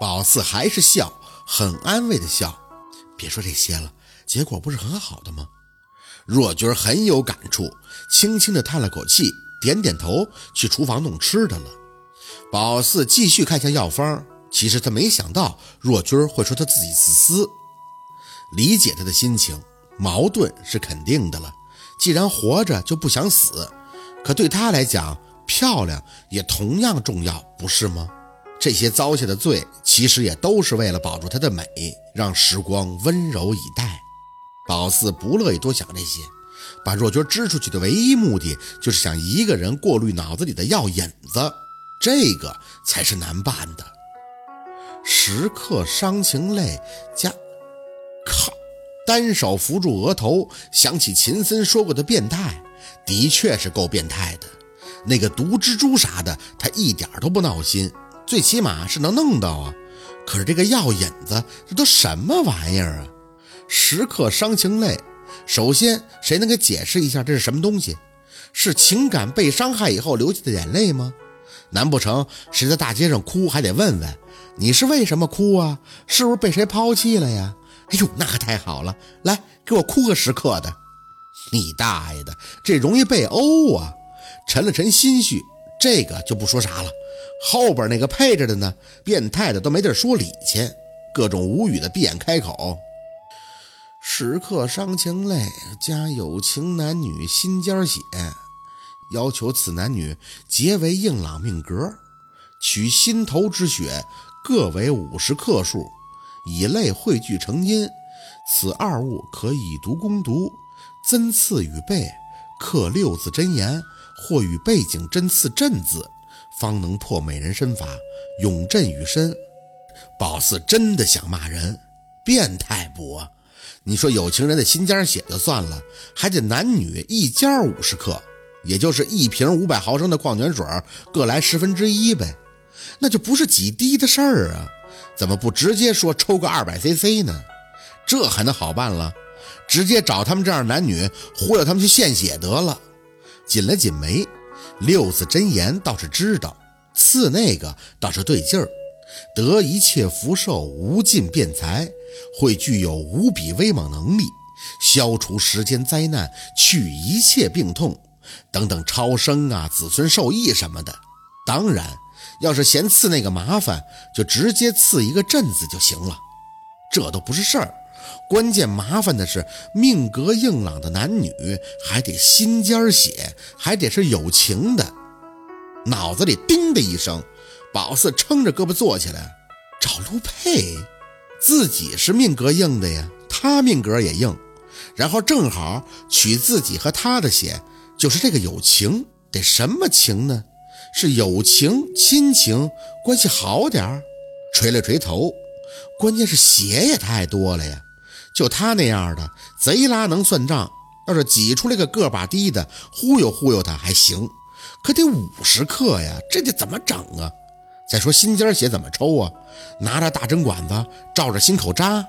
宝四还是笑，很安慰的笑。别说这些了，结果不是很好的吗？若君很有感触，轻轻的叹了口气，点点头，去厨房弄吃的了。宝四继续看向药方，其实他没想到若君会说他自己自私，理解他的心情，矛盾是肯定的了。既然活着就不想死，可对他来讲，漂亮也同样重要，不是吗？这些遭下的罪，其实也都是为了保住她的美，让时光温柔以待。宝四不乐意多想这些，把若君支出去的唯一目的，就是想一个人过滤脑子里的药引子，这个才是难办的。时刻伤情泪加，靠，单手扶住额头，想起秦森说过的变态，的确是够变态的。那个毒蜘蛛啥的，他一点都不闹心。最起码是能弄到啊，可是这个药引子，这都什么玩意儿啊？时刻伤情泪，首先谁能给解释一下这是什么东西？是情感被伤害以后流下的眼泪吗？难不成谁在大街上哭还得问问你是为什么哭啊？是不是被谁抛弃了呀？哎呦，那可太好了，来给我哭个时刻的。你大爷的，这容易被殴啊！沉了沉心绪，这个就不说啥了。后边那个配着的呢？变态的都没地儿说理去，各种无语的闭眼开口。时刻伤情泪，加有情男女心尖血，要求此男女结为硬朗命格，取心头之血各为五十克数，以泪汇聚成阴。此二物可以毒攻毒，针刺与背，刻六字真言，或与背景针刺阵字。方能破美人身法，永镇于身。宝四真的想骂人，变态不？你说有情人的心尖血就算了，还得男女一家五十克，也就是一瓶五百毫升的矿泉水各来十分之一呗，那就不是几滴的事儿啊！怎么不直接说抽个二百 cc 呢？这还能好办了？直接找他们这样男女，忽悠他们去献血得了。紧了紧眉。六字真言倒是知道，刺那个倒是对劲儿。得一切福寿无尽辩财，会具有无比威猛能力，消除时间灾难，去一切病痛，等等超生啊，子孙受益什么的。当然，要是嫌刺那个麻烦，就直接刺一个镇子就行了，这都不是事儿。关键麻烦的是，命格硬朗的男女还得心尖儿血，还得是有情的。脑子里叮的一声，宝四撑着胳膊坐起来，找陆佩，自己是命格硬的呀，他命格也硬，然后正好取自己和他的血，就是这个有情，得什么情呢？是友情、亲情关系好点儿。垂了垂头，关键是血也太多了呀。就他那样的贼拉能算账，要是挤出来个个把低的忽悠忽悠他还行，可得五十克呀，这得怎么整啊？再说心尖血怎么抽啊？拿着大针管子照着心口扎，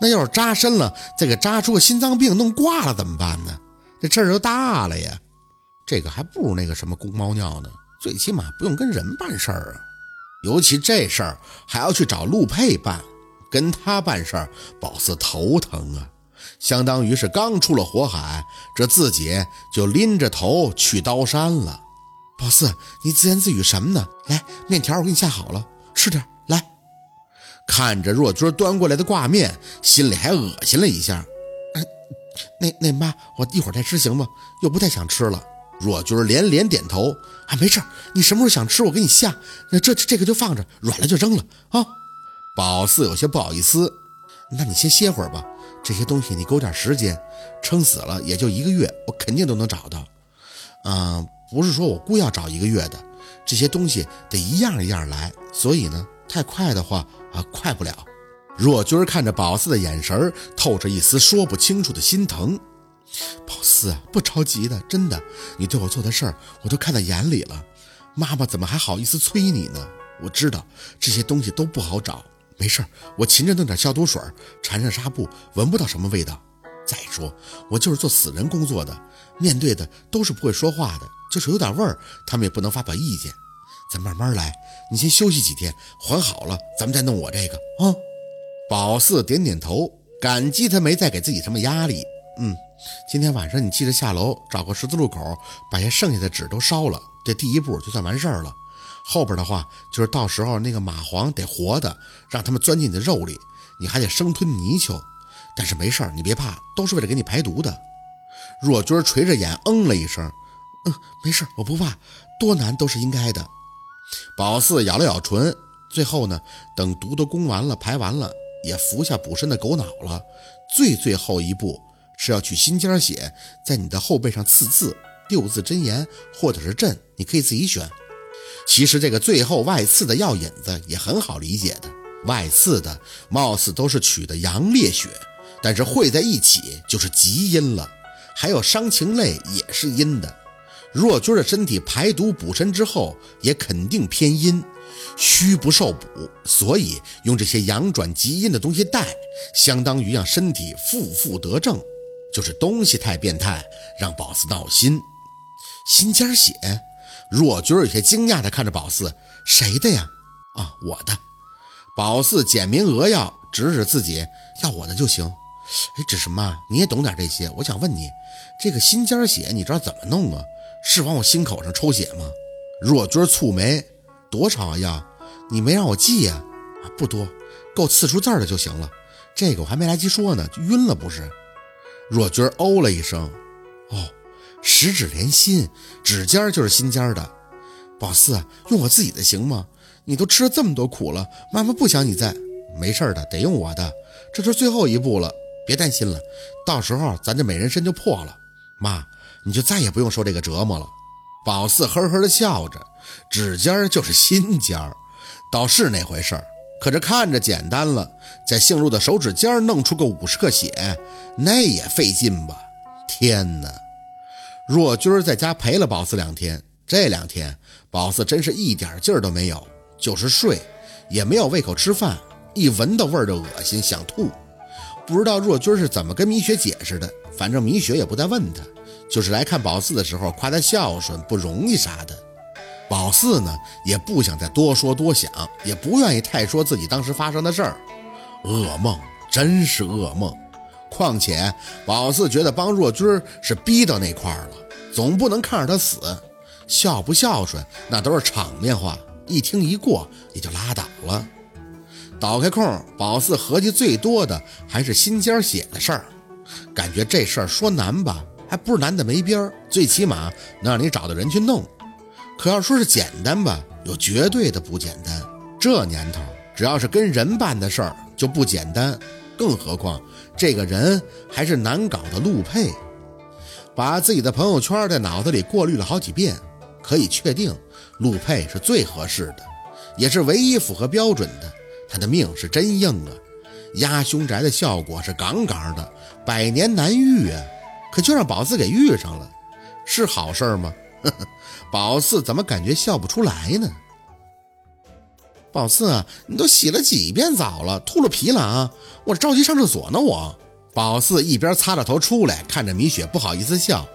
那要是扎深了，再给扎出个心脏病弄挂了怎么办呢？这事儿就大了呀！这个还不如那个什么公猫尿呢，最起码不用跟人办事儿啊，尤其这事儿还要去找陆佩办。跟他办事儿，宝四头疼啊，相当于是刚出了火海，这自己就拎着头去刀山了。宝四，你自言自语什么呢？来，面条我给你下好了，吃点。来，看着若君端过来的挂面，心里还恶心了一下。那那妈，我一会儿再吃行吗？又不太想吃了。若君连连点头，啊，没事你什么时候想吃，我给你下。那这这个就放着，软了就扔了啊。宝四有些不好意思，那你先歇会儿吧。这些东西你给我点时间，撑死了也就一个月，我肯定都能找到。嗯，不是说我故要找一个月的，这些东西得一样一样来，所以呢，太快的话啊，快不了。若君看着宝四的眼神透着一丝说不清楚的心疼。宝四啊，不着急的，真的，你对我做的事儿我都看在眼里了。妈妈怎么还好意思催你呢？我知道这些东西都不好找。没事我勤着弄点消毒水，缠上纱布，闻不到什么味道。再说，我就是做死人工作的，面对的都是不会说话的，就是有点味儿，他们也不能发表意见。咱慢慢来，你先休息几天，缓好了，咱们再弄我这个啊。宝四点点头，感激他没再给自己什么压力。嗯，今天晚上你记得下楼找个十字路口，把些剩下的纸都烧了，这第一步就算完事儿了。后边的话就是到时候那个蚂蟥得活的，让他们钻进你的肉里，你还得生吞泥鳅。但是没事儿，你别怕，都是为了给你排毒的。若军垂着眼嗯了一声，嗯，没事，我不怕，多难都是应该的。宝四咬了咬唇，最后呢，等毒都攻完了，排完了。也服下补身的狗脑了，最最后一步是要取心尖血，在你的后背上刺字六字真言或者是阵，你可以自己选。其实这个最后外刺的药引子也很好理解的，外刺的貌似都是取的阳烈血，但是汇在一起就是极阴了。还有伤情泪也是阴的，若君的身体排毒补身之后也肯定偏阴。虚不受补，所以用这些阳转极阴的东西带，相当于让身体负负得正。就是东西太变态，让宝四闹心。心尖血，若君有些惊讶地看着宝四，谁的呀？啊，我的。宝四简明扼要，指指自己，要我的就行。哎，只是妈，你也懂点这些，我想问你，这个心尖血你知道怎么弄啊？是往我心口上抽血吗？若君蹙眉。多少啊药？你没让我记呀？啊，不多，够刺出字儿的就行了。这个我还没来及说呢，晕了不是？若君哦了一声，哦，十指连心，指尖就是心尖的。宝四，用我自己的行吗？你都吃了这么多苦了，妈妈不想你在。没事的，得用我的，这是最后一步了，别担心了，到时候咱这美人参就破了。妈，你就再也不用受这个折磨了。宝四呵呵的笑着，指尖就是心尖儿，倒是那回事儿。可这看着简单了，在姓陆的手指尖弄出个五十克血，那也费劲吧？天哪！若军在家陪了宝四两天，这两天宝四真是一点劲儿都没有，就是睡，也没有胃口吃饭，一闻到味儿就恶心想吐。不知道若军是怎么跟米雪解释的，反正米雪也不再问他。就是来看宝四的时候，夸他孝顺不容易啥的。宝四呢，也不想再多说多想，也不愿意太说自己当时发生的事儿。噩梦，真是噩梦。况且宝四觉得帮若君是逼到那块儿了，总不能看着他死。孝不孝顺，那都是场面话，一听一过也就拉倒了。倒开空，宝四合计最多的还是心尖血的事儿，感觉这事儿说难吧。还不是难的没边儿，最起码能让你找到人去弄。可要说是简单吧，有绝对的不简单。这年头，只要是跟人办的事儿就不简单，更何况这个人还是难搞的陆佩。把自己的朋友圈在脑子里过滤了好几遍，可以确定陆佩是最合适的，也是唯一符合标准的。他的命是真硬啊，压凶宅的效果是杠杠的，百年难遇啊。可就让宝四给遇上了，是好事吗？呵 呵宝四怎么感觉笑不出来呢？宝四，你都洗了几遍澡了，秃噜皮了啊！我着急上厕所呢。我宝四一边擦着头出来，看着米雪不好意思笑。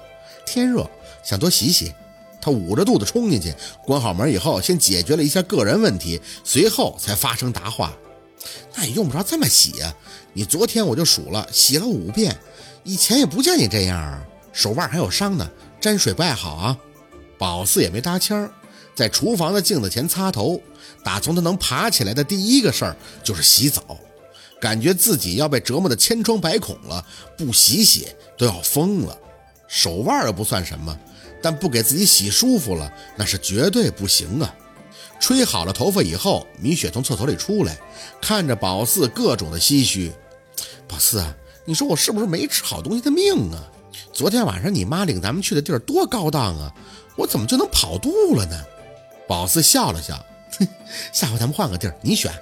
天热，想多洗洗。他捂着肚子冲进去，关好门以后，先解决了一下个人问题，随后才发声答话。那也用不着这么洗呀，你昨天我就数了，洗了五遍。以前也不见你这样啊，手腕还有伤呢，沾水不爱好啊。宝四也没搭腔，在厨房的镜子前擦头。打从他能爬起来的第一个事儿就是洗澡，感觉自己要被折磨的千疮百孔了，不洗洗都要疯了。手腕又不算什么，但不给自己洗舒服了，那是绝对不行啊。吹好了头发以后，米雪从厕所里出来，看着宝四各种的唏嘘。宝四啊。你说我是不是没吃好东西的命啊？昨天晚上你妈领咱们去的地儿多高档啊，我怎么就能跑肚了呢？宝四笑了笑，哼，下回咱们换个地儿，你选。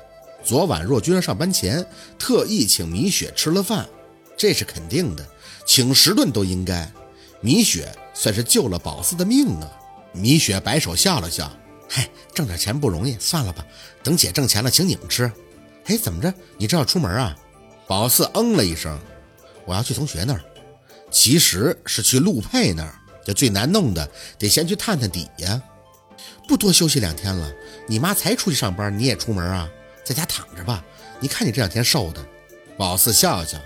昨晚若君上班前特意请米雪吃了饭，这是肯定的，请十顿都应该。米雪算是救了宝四的命啊。米雪摆手笑了笑，嗨，挣点钱不容易，算了吧，等姐挣钱了请你们吃。哎，怎么着？你这要出门啊？宝四嗯了一声，我要去同学那儿，其实是去陆佩那儿。这最难弄的，得先去探探底呀。不多休息两天了？你妈才出去上班，你也出门啊？在家躺着吧。你看你这两天瘦的。宝四笑笑，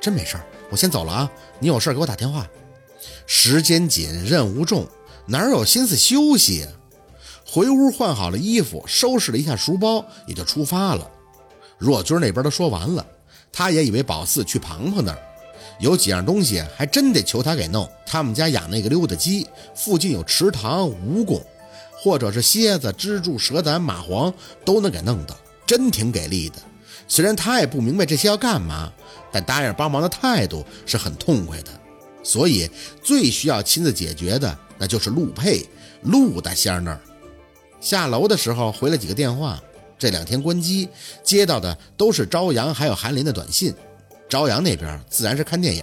真没事儿，我先走了啊。你有事给我打电话。时间紧，任务重，哪有心思休息呀？回屋换好了衣服，收拾了一下书包，也就出发了。若军那边都说完了，他也以为宝四去庞庞那儿，有几样东西还真得求他给弄。他们家养那个溜达鸡，附近有池塘、蜈蚣，或者是蝎子、蜘蛛、蛇胆、蚂蟥，都能给弄到，真挺给力的。虽然他也不明白这些要干嘛，但答应帮忙的态度是很痛快的。所以最需要亲自解决的，那就是陆佩、陆大仙那儿。下楼的时候回了几个电话，这两天关机，接到的都是朝阳还有韩林的短信。朝阳那边自然是看电影，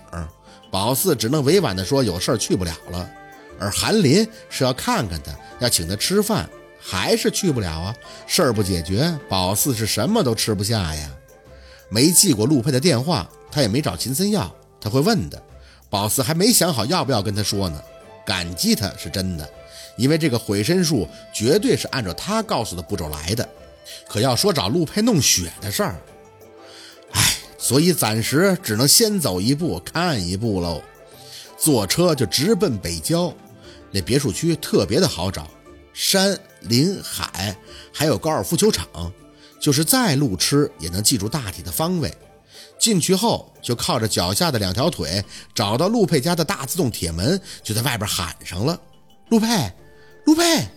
宝四只能委婉的说有事去不了了。而韩林是要看看他，要请他吃饭，还是去不了啊？事儿不解决，宝四是什么都吃不下呀。没记过陆佩的电话，他也没找秦森要，他会问的。宝四还没想好要不要跟他说呢，感激他是真的。因为这个毁身术绝对是按照他告诉的步骤来的，可要说找陆佩弄血的事儿，唉，所以暂时只能先走一步看一步喽。坐车就直奔北郊，那别墅区特别的好找，山林海，还有高尔夫球场，就是再路痴也能记住大体的方位。进去后就靠着脚下的两条腿找到陆佩家的大自动铁门，就在外边喊上了：“陆佩。”陆佩，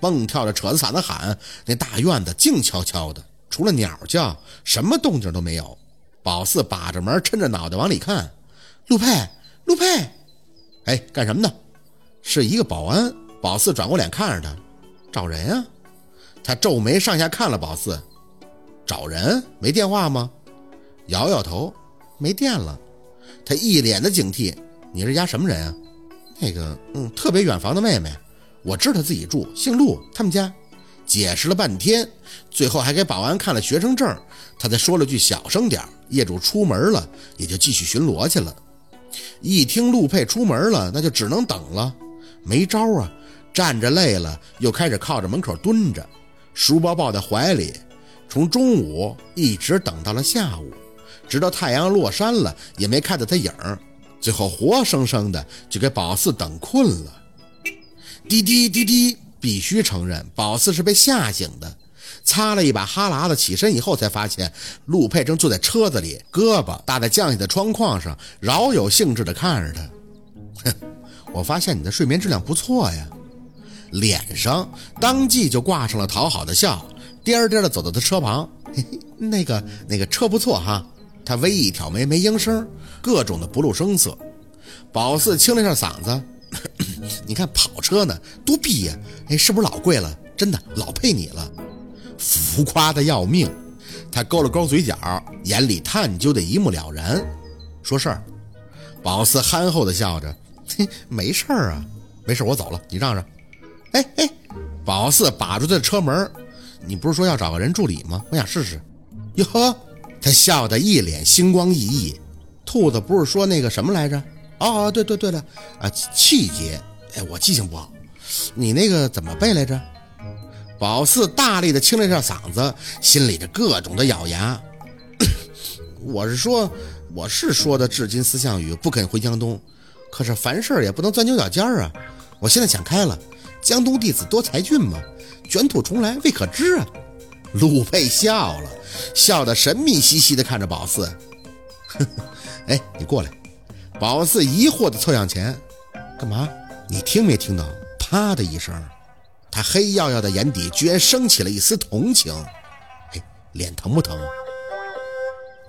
蹦跳着扯着嗓子喊，那大院子静悄悄的，除了鸟叫，什么动静都没有。宝四把着门，抻着脑袋往里看。陆佩，陆佩，哎，干什么呢？是一个保安。宝四转过脸看着他，找人啊。他皱眉上下看了宝四，找人？没电话吗？摇摇头，没电了。他一脸的警惕，你是家什么人啊？那个，嗯，特别远房的妹妹。我知道自己住，姓陆，他们家解释了半天，最后还给保安看了学生证，他才说了句小声点业主出门了，也就继续巡逻去了。一听陆佩出门了，那就只能等了，没招啊，站着累了，又开始靠着门口蹲着，书包抱在怀里，从中午一直等到了下午，直到太阳落山了，也没看到他影儿，最后活生生的就给宝四等困了。滴滴滴滴，必须承认，宝四是被吓醒的。擦了一把哈喇子，起身以后才发现，陆佩正坐在车子里，胳膊搭在降下的窗框上，饶有兴致地看着他。哼，我发现你的睡眠质量不错呀。脸上当即就挂上了讨好的笑，颠颠的走到他车旁。嘿嘿，那个那个车不错哈。他微一挑眉，没应声，各种的不露声色。宝四清了一下嗓子。你看跑车呢，多逼呀！哎，是不是老贵了？真的老配你了，浮夸的要命。他勾了勾嘴角，眼里探究的一目了然。说事儿，宝四憨厚的笑着，没事儿啊，没事儿，我走了，你让让。哎哎，宝四把住他的车门，你不是说要找个人助理吗？我想试试。哟呵，他笑得一脸星光熠熠。兔子不是说那个什么来着？哦，对对对了，啊，气节，哎，我记性不好，你那个怎么背来着？宝四大力的清了一下嗓子，心里的各种的咬牙。我是说，我是说的至今思项羽不肯回江东，可是凡事也不能钻牛角尖儿啊。我现在想开了，江东弟子多才俊嘛，卷土重来未可知啊。陆佩笑了笑得神秘兮兮的看着宝四，呵呵哎，你过来。宝四疑惑地凑向前，干嘛？你听没听到？啪的一声，他黑耀耀的眼底居然升起了一丝同情。嘿，脸疼不疼？